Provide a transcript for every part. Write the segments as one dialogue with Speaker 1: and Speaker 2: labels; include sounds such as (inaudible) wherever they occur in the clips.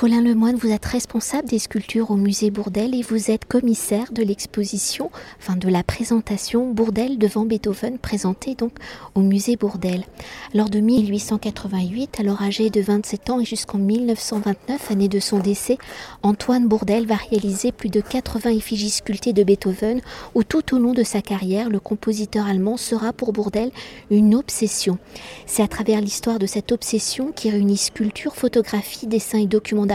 Speaker 1: Colin Lemoine, vous êtes responsable des sculptures au musée Bourdelle et vous êtes commissaire de l'exposition, enfin de la présentation Bourdelle devant Beethoven présentée donc au musée Bourdelle. Lors de 1888, alors âgé de 27 ans et jusqu'en 1929, année de son décès, Antoine Bourdelle va réaliser plus de 80 effigies sculptées de Beethoven où tout au long de sa carrière, le compositeur allemand sera pour Bourdelle une obsession. C'est à travers l'histoire de cette obsession qui réunit sculpture, photographie, dessin et documents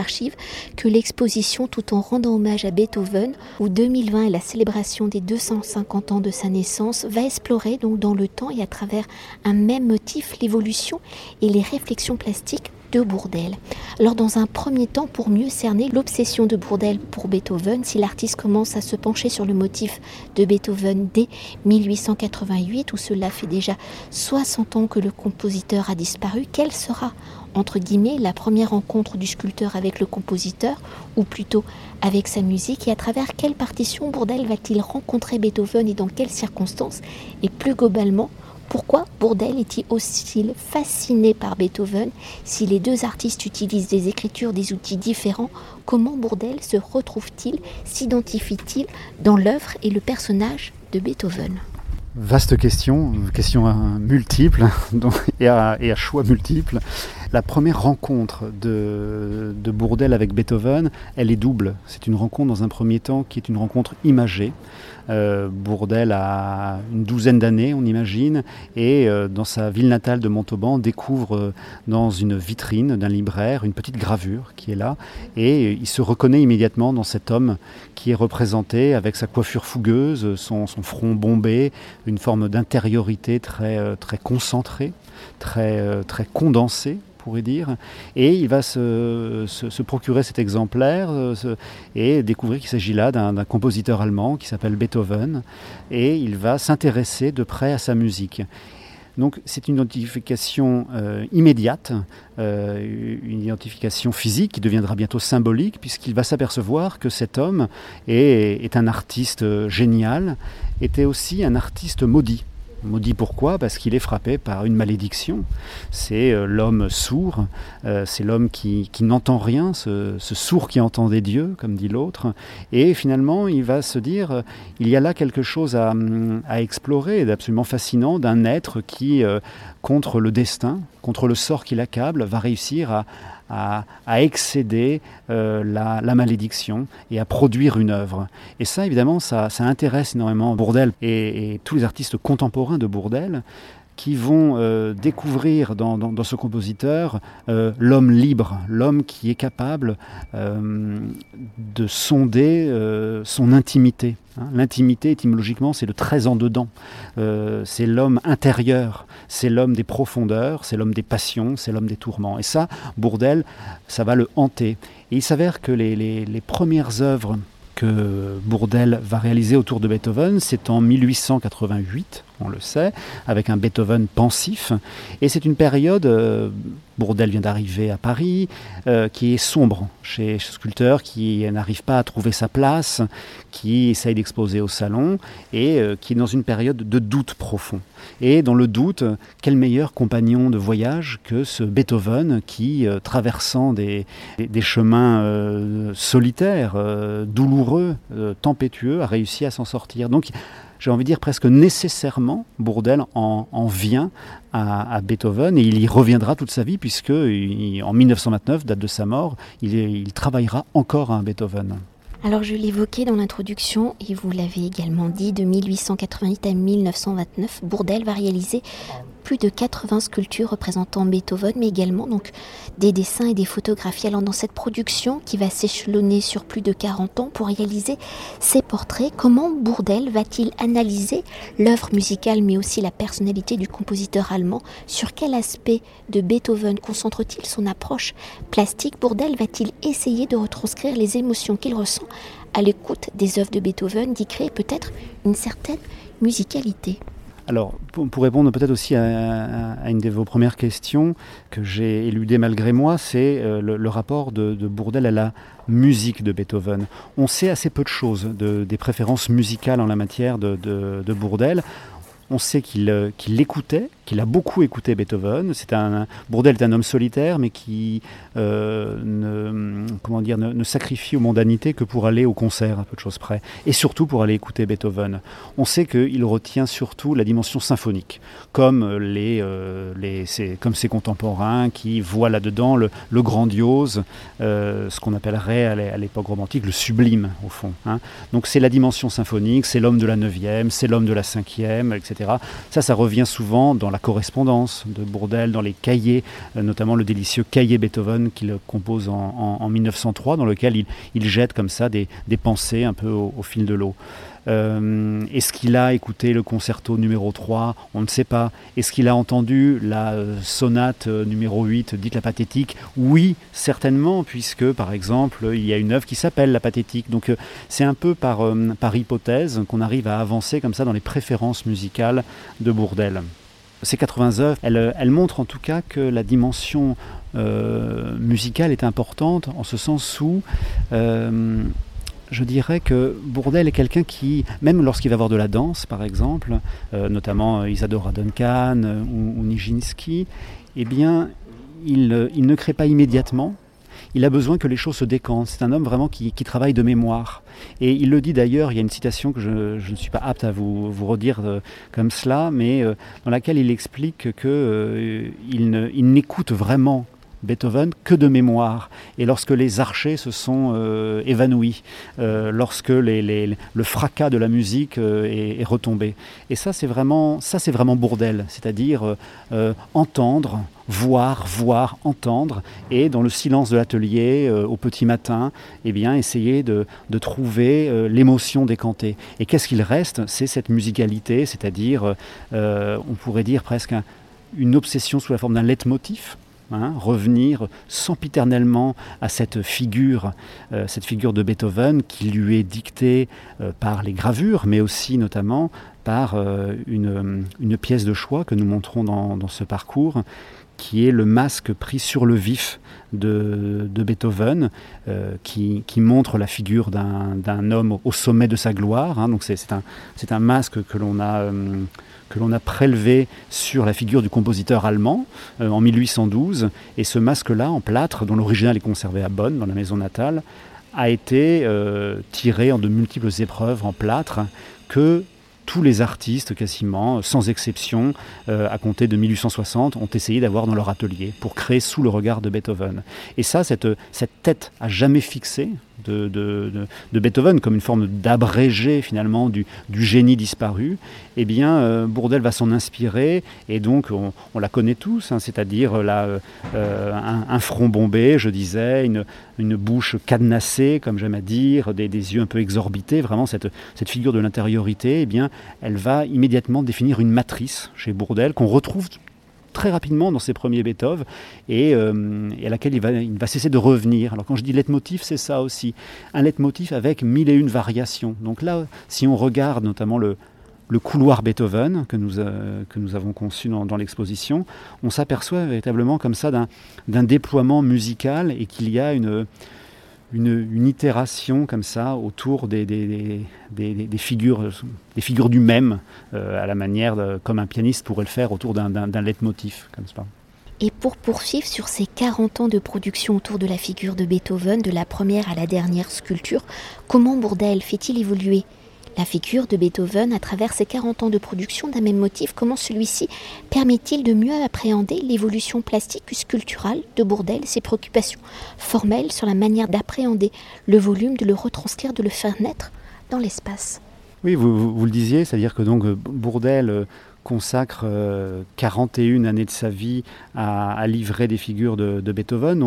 Speaker 1: que l'exposition tout en rendant hommage à Beethoven, où 2020 est la célébration des 250 ans de sa naissance, va explorer donc dans le temps et à travers un même motif l'évolution et les réflexions plastiques de Bourdelle. Alors dans un premier temps, pour mieux cerner l'obsession de Bourdelle pour Beethoven, si l'artiste commence à se pencher sur le motif de Beethoven dès 1888, où cela fait déjà 60 ans que le compositeur a disparu, quelle sera entre guillemets, la première rencontre du sculpteur avec le compositeur, ou plutôt avec sa musique, et à travers quelle partition Bourdelle va-t-il rencontrer Beethoven et dans quelles circonstances, et plus globalement, pourquoi Bourdelle est-il aussi fasciné par Beethoven Si les deux artistes utilisent des écritures, des outils différents, comment Bourdelle se retrouve-t-il, s'identifie-t-il dans l'œuvre et le personnage de Beethoven?
Speaker 2: Vaste question, question multiple (laughs) et, à, choix multiples. La première rencontre de, de, Bourdelle avec Beethoven, elle est double. C'est une rencontre dans un premier temps qui est une rencontre imagée. Euh, Bourdelle a une douzaine d'années, on imagine, et euh, dans sa ville natale de Montauban, découvre euh, dans une vitrine d'un libraire une petite gravure qui est là, et il se reconnaît immédiatement dans cet homme qui est représenté avec sa coiffure fougueuse, son, front bombé, une forme d'intériorité très, très concentrée, très, très condensée pourrait dire. Et il va se, se, procurer cet exemplaire euh, et découvrir qu'il s'agit là d'un compositeur allemand qui s'appelle Beethoven. Et il va s'intéresser de près à sa musique. Donc c'est une identification euh, immédiate, euh, une identification physique qui deviendra bientôt symbolique, puisqu'il va s'apercevoir que cet homme est, est un artiste génial, était aussi un artiste maudit. Maudit pourquoi? Parce qu'il est frappé par une malédiction. C'est euh, l'homme sourd, euh, c'est l'homme qui, n'entend rien, ce, sourd qui entend des dieux, comme dit l'autre. Et finalement, il va se dire, euh, il y a là quelque chose à, à explorer d'absolument fascinant d'un être qui, contre le destin, contre le sort qui l'accable, va réussir à, à, excéder euh, la, malédiction et à produire une œuvre. Et ça, évidemment, ça, intéresse énormément Bourdelle et, tous les artistes contemporains de Bourdelle qui vont euh, découvrir dans, ce compositeur euh, l'homme libre, l'homme qui est capable euh, de sonder son intimité. Hein. L'intimité, étymologiquement, c'est le très en dedans. c'est l'homme intérieur, c'est l'homme des profondeurs, c'est l'homme des passions, c'est l'homme des tourments. Et ça, Bourdelle, ça va le hanter. Et il s'avère que les, premières œuvres que Bourdelle va réaliser autour de Beethoven, c'est en 1888, on le sait, avec un Beethoven pensif. Et c'est une période, euh, Bourdelle vient d'arriver à Paris, euh, qui est sombre chez ce sculpteur, qui n'arrive pas à trouver sa place, qui essaye d'exposer au salon, et euh, qui est dans une période de doute profond. Et dans le doute, quel meilleur compagnon de voyage que ce Beethoven qui, traversant des, des chemins solitaires, douloureux, tempétueux, a réussi à s'en sortir. Donc j'ai envie de dire presque nécessairement, Bourdelle en, vient à, Beethoven et il y reviendra toute sa vie puisque en 1929, date de sa mort, il, il travaillera encore à Beethoven.
Speaker 1: Alors je l'évoquais dans l'introduction et vous l'avez également dit, de 1888 à 1929, Bourdelle va réaliser plus de 80 sculptures représentant Beethoven, mais également des dessins et des photographies. Alors dans cette production qui va s'échelonner sur plus de 40 ans pour réaliser ces portraits, comment Bourdelle va-t-il analyser l'œuvre musicale mais aussi la personnalité du compositeur allemand? Sur quel aspect de Beethoven concentre-t-il son approche plastique? Bourdelle va-t-il essayer de retranscrire les émotions qu'il ressent à l'écoute des œuvres de Beethoven, d'y créer peut-être une certaine musicalité?
Speaker 2: Alors, pour, répondre peut-être aussi à, une de vos premières questions que j'ai éludées malgré moi, c'est euh, le, rapport de, de, Bourdelle à la musique de Beethoven. On sait assez peu de choses des préférences musicales en la matière de, de Bourdelle. On sait qu'il euh, écoutait, qu'il a beaucoup écouté Beethoven. C'est un, Bourdel est un homme solitaire, mais qui euh, ne, comment dire, ne, sacrifie aux mondanités que pour aller au concert, à peu de choses près, et surtout pour aller écouter Beethoven. On sait qu'il retient surtout la dimension symphonique, comme, les, euh, les, ses, comme ses contemporains qui voient là-dedans le, grandiose, euh, ce qu'on appellerait à l'époque romantique le sublime, au fond. Hein. Donc c'est la dimension symphonique, c'est l'homme de la neuvième, c'est l'homme de la cinquième, etc. Ça, ça revient souvent dans la correspondance de Bourdel, dans les cahiers, euh, notamment le délicieux cahier Beethoven qu'il compose en, 1903, dans lequel il, jette comme ça des, pensées un peu au fil de l'eau. Euh, est-ce qu'il a écouté le concerto numéro 3 On ne sait pas. Est-ce qu'il a entendu la euh, sonate numéro 8, dite la pathétique? Oui, certainement, puisque par exemple, il y a une œuvre qui s'appelle la pathétique. Donc c'est un peu par hypothèse qu'on arrive à avancer comme ça dans les préférences musicales de Bourdel. Ces 80 œuvres, elles, montrent en tout cas que la dimension musicale est importante en ce sens où je dirais que Bourdel est quelqu'un qui, même lorsqu'il va voir de la danse, par exemple, euh, notamment euh, Isadora Duncan euh, ou, Nijinsky, eh bien, il, ne crée pas immédiatement. Il a besoin que les choses se décantent. C'est un homme vraiment qui, travaille de mémoire. Et il le dit d'ailleurs, il y a une citation que je, ne suis pas apte à vous, redire comme cela, mais dans laquelle il explique qu'il il n'écoute vraiment Beethoven que de mémoire. Et lorsque les archers se sont euh, évanouis, euh, lorsque le fracas de la musique euh, est, retombé. Et ça, c'est vraiment, ça, c'est vraiment bourdel, c'est-à-dire entendre, voir, voir, entendre, et dans le silence de l'atelier, au petit matin, eh bien, essayer de, trouver l'émotion décantée. Et qu'est-ce qu'il reste? C'est cette musicalité, c'est-à-dire, on pourrait dire presque une obsession sous la forme d'un leitmotiv Hein, revenir sempiternellement à cette figure, euh, cette figure de Beethoven qui lui est dictée euh, par les gravures, mais aussi notamment par euh, une, pièce de choix que nous montrons dans, ce parcours, qui est le masque pris sur le vif de, Beethoven, qui, montre la figure d'un homme au sommet de sa gloire. Hein. donc c'est un, masque que l'on a que l'on a prélevé sur la figure du compositeur allemand euh, en 1812. Et ce masque-là, en plâtre, dont l'original est conservé à Bonn, dans la maison natale, a été euh, tiré en de multiples épreuves en plâtre que tous les artistes, quasiment, sans exception, euh, à compter de 1860, ont essayé d'avoir dans leur atelier pour créer sous le regard de Beethoven. Et ça, cette, cette tête à jamais fixée, de, Beethoven comme une forme d'abrégé finalement du, génie disparu, eh bien euh, Bourdel va s'en inspirer et donc on, la connaît tous, hein, c'est-à-dire là euh, un, front bombé, je disais, une, une bouche cadenassée, comme j'aime à dire, des, yeux un peu exorbités, vraiment cette, cette figure de l'intériorité, eh bien elle va immédiatement définir une matrice chez Bourdel qu'on retrouve très rapidement dans ses premiers Beethoven euh, et, à laquelle il va, il va, cesser de revenir. Alors quand je dis leitmotiv, c'est ça aussi. Un leitmotiv avec mille et une variations. Donc là, si on regarde notamment le, le couloir Beethoven que nous, euh, que nous avons conçu dans, dans l'exposition, on s'aperçoit véritablement comme ça d'un déploiement musical et qu'il y a une, une, itération comme ça autour des, figures, des figures du même, euh, à la manière comme un pianiste pourrait le faire autour d'un leitmotiv. Comme ça.
Speaker 1: Et pour poursuivre sur ces 40 ans de production autour de la figure de Beethoven, de la première à la dernière sculpture, comment Bourdel fait-il évoluer? La figure de Beethoven, à travers ses 40 ans de production d'un même motif, comment celui-ci permet-il de mieux appréhender l'évolution plastique ou sculpturale de Bourdel, ses préoccupations formelles sur la manière d'appréhender le volume, de le retranscrire, de le faire naître dans l'espace?
Speaker 2: Oui, vous, le disiez, c'est-à-dire que donc Bourdel euh, consacre 41 euh, années de sa vie à, livrer des figures de, Beethoven.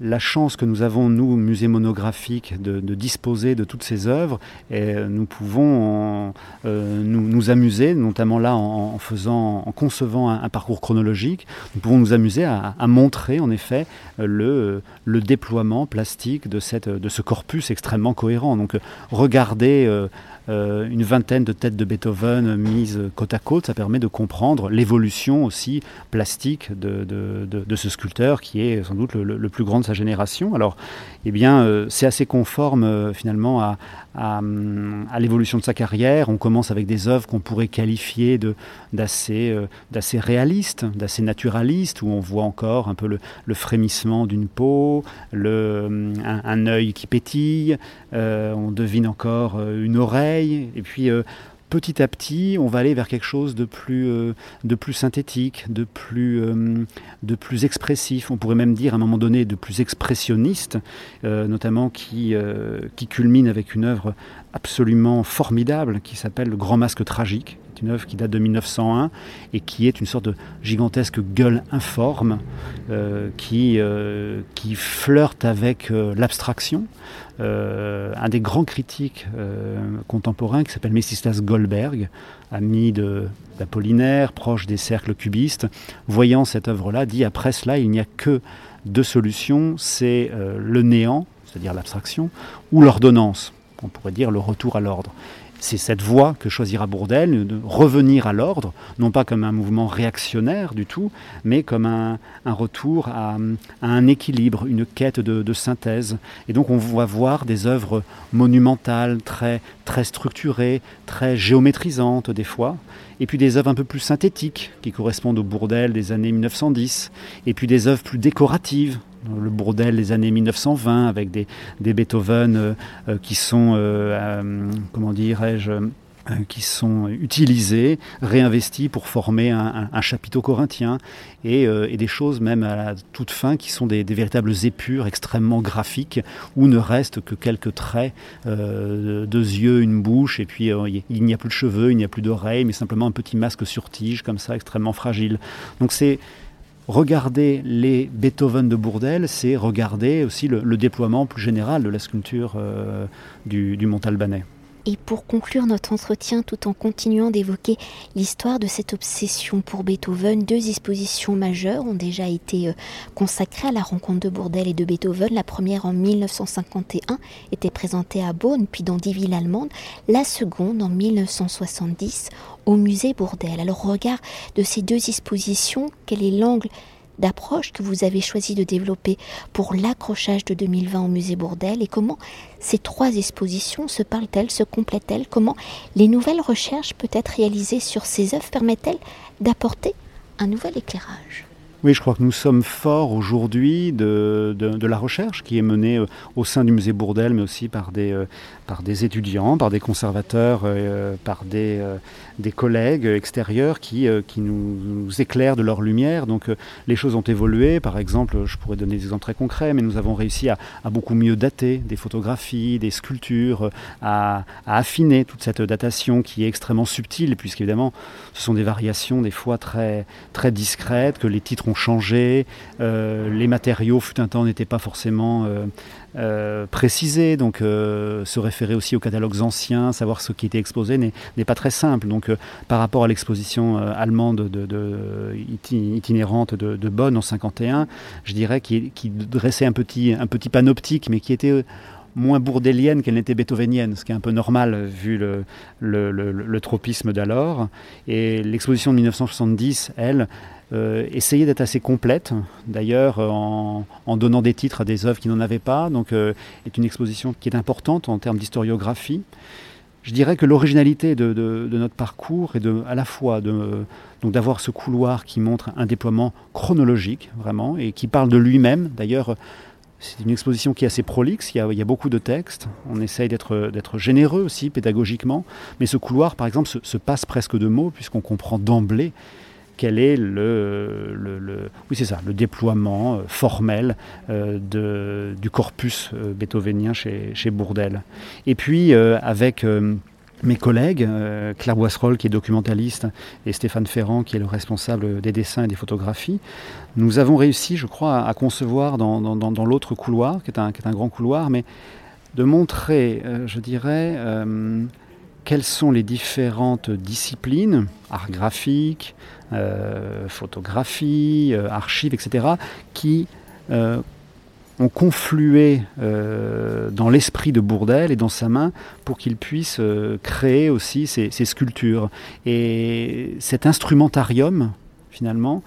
Speaker 2: La chance que nous avons, nous, musée monographique, de, disposer de toutes ces œuvres, nous pouvons euh, nous, amuser, notamment là en, faisant, en concevant un, parcours chronologique, nous pouvons nous amuser à, montrer en effet le, le, déploiement plastique de, cette, de ce corpus extrêmement cohérent. Donc regarder euh, euh, une vingtaine de têtes de Beethoven mises côte à côte, ça permet de comprendre l'évolution aussi plastique de, ce sculpteur qui est sans doute le, plus grand de sa génération. Alors, eh bien, euh, c'est assez conforme euh, finalement à, à, l'évolution de sa carrière. On commence avec des œuvres qu'on pourrait qualifier d'assez d'assez réalistes, d'assez naturalistes, où on voit encore un peu le, frémissement d'une peau, le, un, un, œil qui pétille, on devine encore une oreille, et puis petit à petit, on va aller vers quelque chose de plus, euh, de plus synthétique, de plus, euh, de plus expressif, on pourrait même dire à un moment donné de plus expressionniste, euh, notamment qui, qui culmine avec une œuvre absolument formidable qui s'appelle Le Grand Masque Tragique, une œuvre qui date de 1901 et qui est une sorte de gigantesque gueule informe qui, qui flirte avec l'abstraction. Euh, un des grands critiques euh, contemporains qui s'appelle Messistas Goldberg, ami d'Apollinaire, proche des cercles cubistes, voyant cette œuvre-là, dit après cela, il n'y a que deux solutions, c'est euh, le néant, c'est-à-dire l'abstraction, ou l'ordonnance, on pourrait dire le retour à l'ordre c'est cette voie que choisira Bourdelle, de revenir à l'ordre, non pas comme un mouvement réactionnaire du tout, mais comme un, retour à, un équilibre, une quête de, synthèse. Et donc on va voir des œuvres monumentales, très, très structurées, très géométrisantes des fois, et puis des œuvres un peu plus synthétiques, qui correspondent au Bourdelle des années 1910, et puis des œuvres plus décoratives, le bordel des années 1920 avec des, Beethoven euh, euh, qui sont, euh, comment dirais-je, qui sont utilisés, réinvestis pour former un, chapiteau corinthien et, des choses même à la toute fin qui sont des, véritables épures extrêmement graphiques où ne reste que quelques traits, deux yeux, une bouche et puis il n'y a plus de cheveux, il n'y a plus d'oreilles mais simplement un petit masque sur tige comme ça extrêmement fragile. Donc c'est regarder les Beethoven de Bourdelle, c'est regarder aussi le, déploiement plus général de la sculpture euh, du, du Montalbanais.
Speaker 1: Et pour conclure notre entretien, tout en continuant d'évoquer l'histoire de cette obsession pour Beethoven, deux dispositions majeures ont déjà été euh, consacrées à la rencontre de Bourdelle et de Beethoven. La première en 1951 était présentée à Bonn, puis dans dix villes allemandes. La seconde en 1970 au musée Bourdelle. Alors, au regard de ces deux dispositions, quel est l'angle d'approche que vous avez choisi de développer pour l'accrochage de 2020 au musée Bourdelle et comment ces trois expositions se parlent-elles, se complètent-elles, comment les nouvelles recherches peut-être réalisées sur ces œuvres? Permettent-elles d'apporter un nouvel éclairage?
Speaker 2: Oui, je crois que nous sommes forts aujourd'hui de, de, la recherche qui est menée euh, au sein du musée Bourdelle, mais aussi par des, euh, par des étudiants, par des conservateurs, euh, par des, des collègues extérieurs qui, qui nous, éclairent de leur lumière. Donc les choses ont évolué. Par exemple, je pourrais donner des exemples très concrets, mais nous avons réussi à, beaucoup mieux dater des photographies, des sculptures, à, à, affiner toute cette datation qui est extrêmement subtile, puisqu'évidemment, ce sont des variations des fois très, très discrètes, que les titres ont changé, euh, les matériaux fut un temps n'étaient pas forcément euh, euh, précisés, donc se référer aussi aux catalogues anciens, savoir ce qui était exposé n'est pas très simple. Donc par rapport à l'exposition allemande de, itinérante de, Bonn en 51, je dirais qu'il dressait un petit, panoptique, mais qui était moins bourdélienne qu'elle n'était beethovenienne, ce qui est un peu normal vu le, le tropisme d'alors. Et l'exposition de 1970, elle, essayer d'être assez complète, d'ailleurs en, donnant des titres à des œuvres qui n'en avaient pas, donc euh, est une exposition qui est importante en termes d'historiographie. Je dirais que l'originalité de, notre parcours est de, à la fois d'avoir ce couloir qui montre un déploiement chronologique vraiment et qui parle de lui-même. D'ailleurs, c'est une exposition qui est assez prolixe, il y a, il y a beaucoup de textes, on essaye d'être généreux aussi pédagogiquement, mais ce couloir par exemple se passe presque de mots puisqu'on comprend d'emblée quel est le, oui, ça, le déploiement euh, formel euh, du corpus euh, beethovenien chez, chez Bourdelle. Et puis, avec mes collègues, Claire Boisserolles qui est documentaliste et Stéphane Ferrand qui est le responsable des dessins et des photographies, nous avons réussi, je crois, à, concevoir dans, dans, dans l'autre couloir, qui est, un, qui est, un, grand couloir, mais de montrer, je dirais, quelles sont les différentes disciplines, art graphique, euh, photographie, euh, archives, etc., qui euh, ont conflué dans l'esprit de Bourdelle et dans sa main pour qu'il puisse créer aussi ces, sculptures. Et cet instrumentarium, finalement,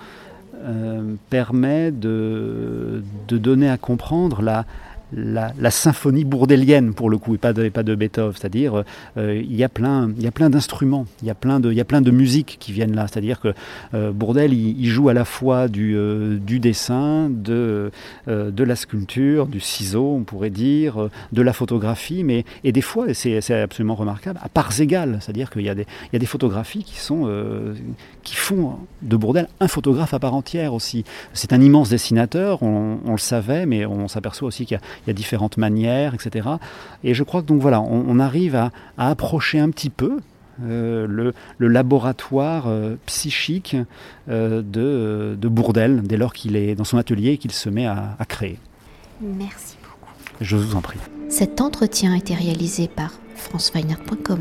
Speaker 2: permet de, donner à comprendre la, la, symphonie bourdelienne pour le coup, et pas de, pas de Beethoven. C'est-à-dire, euh, il y a plein, il y a plein d'instruments, il y a plein de, il y a plein de qui viennent là. C'est-à-dire que euh, Bourdel, il, joue à la fois du, euh, du dessin, de, de la sculpture, du ciseau, on pourrait dire, de la photographie, mais et des fois, et c'est absolument remarquable, à parts égales. C'est-à-dire qu'il y a des, il y a des photographies qui sont, qui font de Bourdel un photographe à part entière aussi. C'est un immense dessinateur, on, on le savait, mais on s'aperçoit aussi qu'il y a il y a différentes manières, etc. Et je crois que donc voilà, on, arrive à, approcher un petit peu euh, le, laboratoire euh, psychique euh, de, de, Bourdel dès lors qu'il est dans son atelier et qu'il se met à, à créer.
Speaker 1: Merci beaucoup.
Speaker 2: Je vous en prie.
Speaker 1: Cet entretien a été réalisé par franceweiner.com.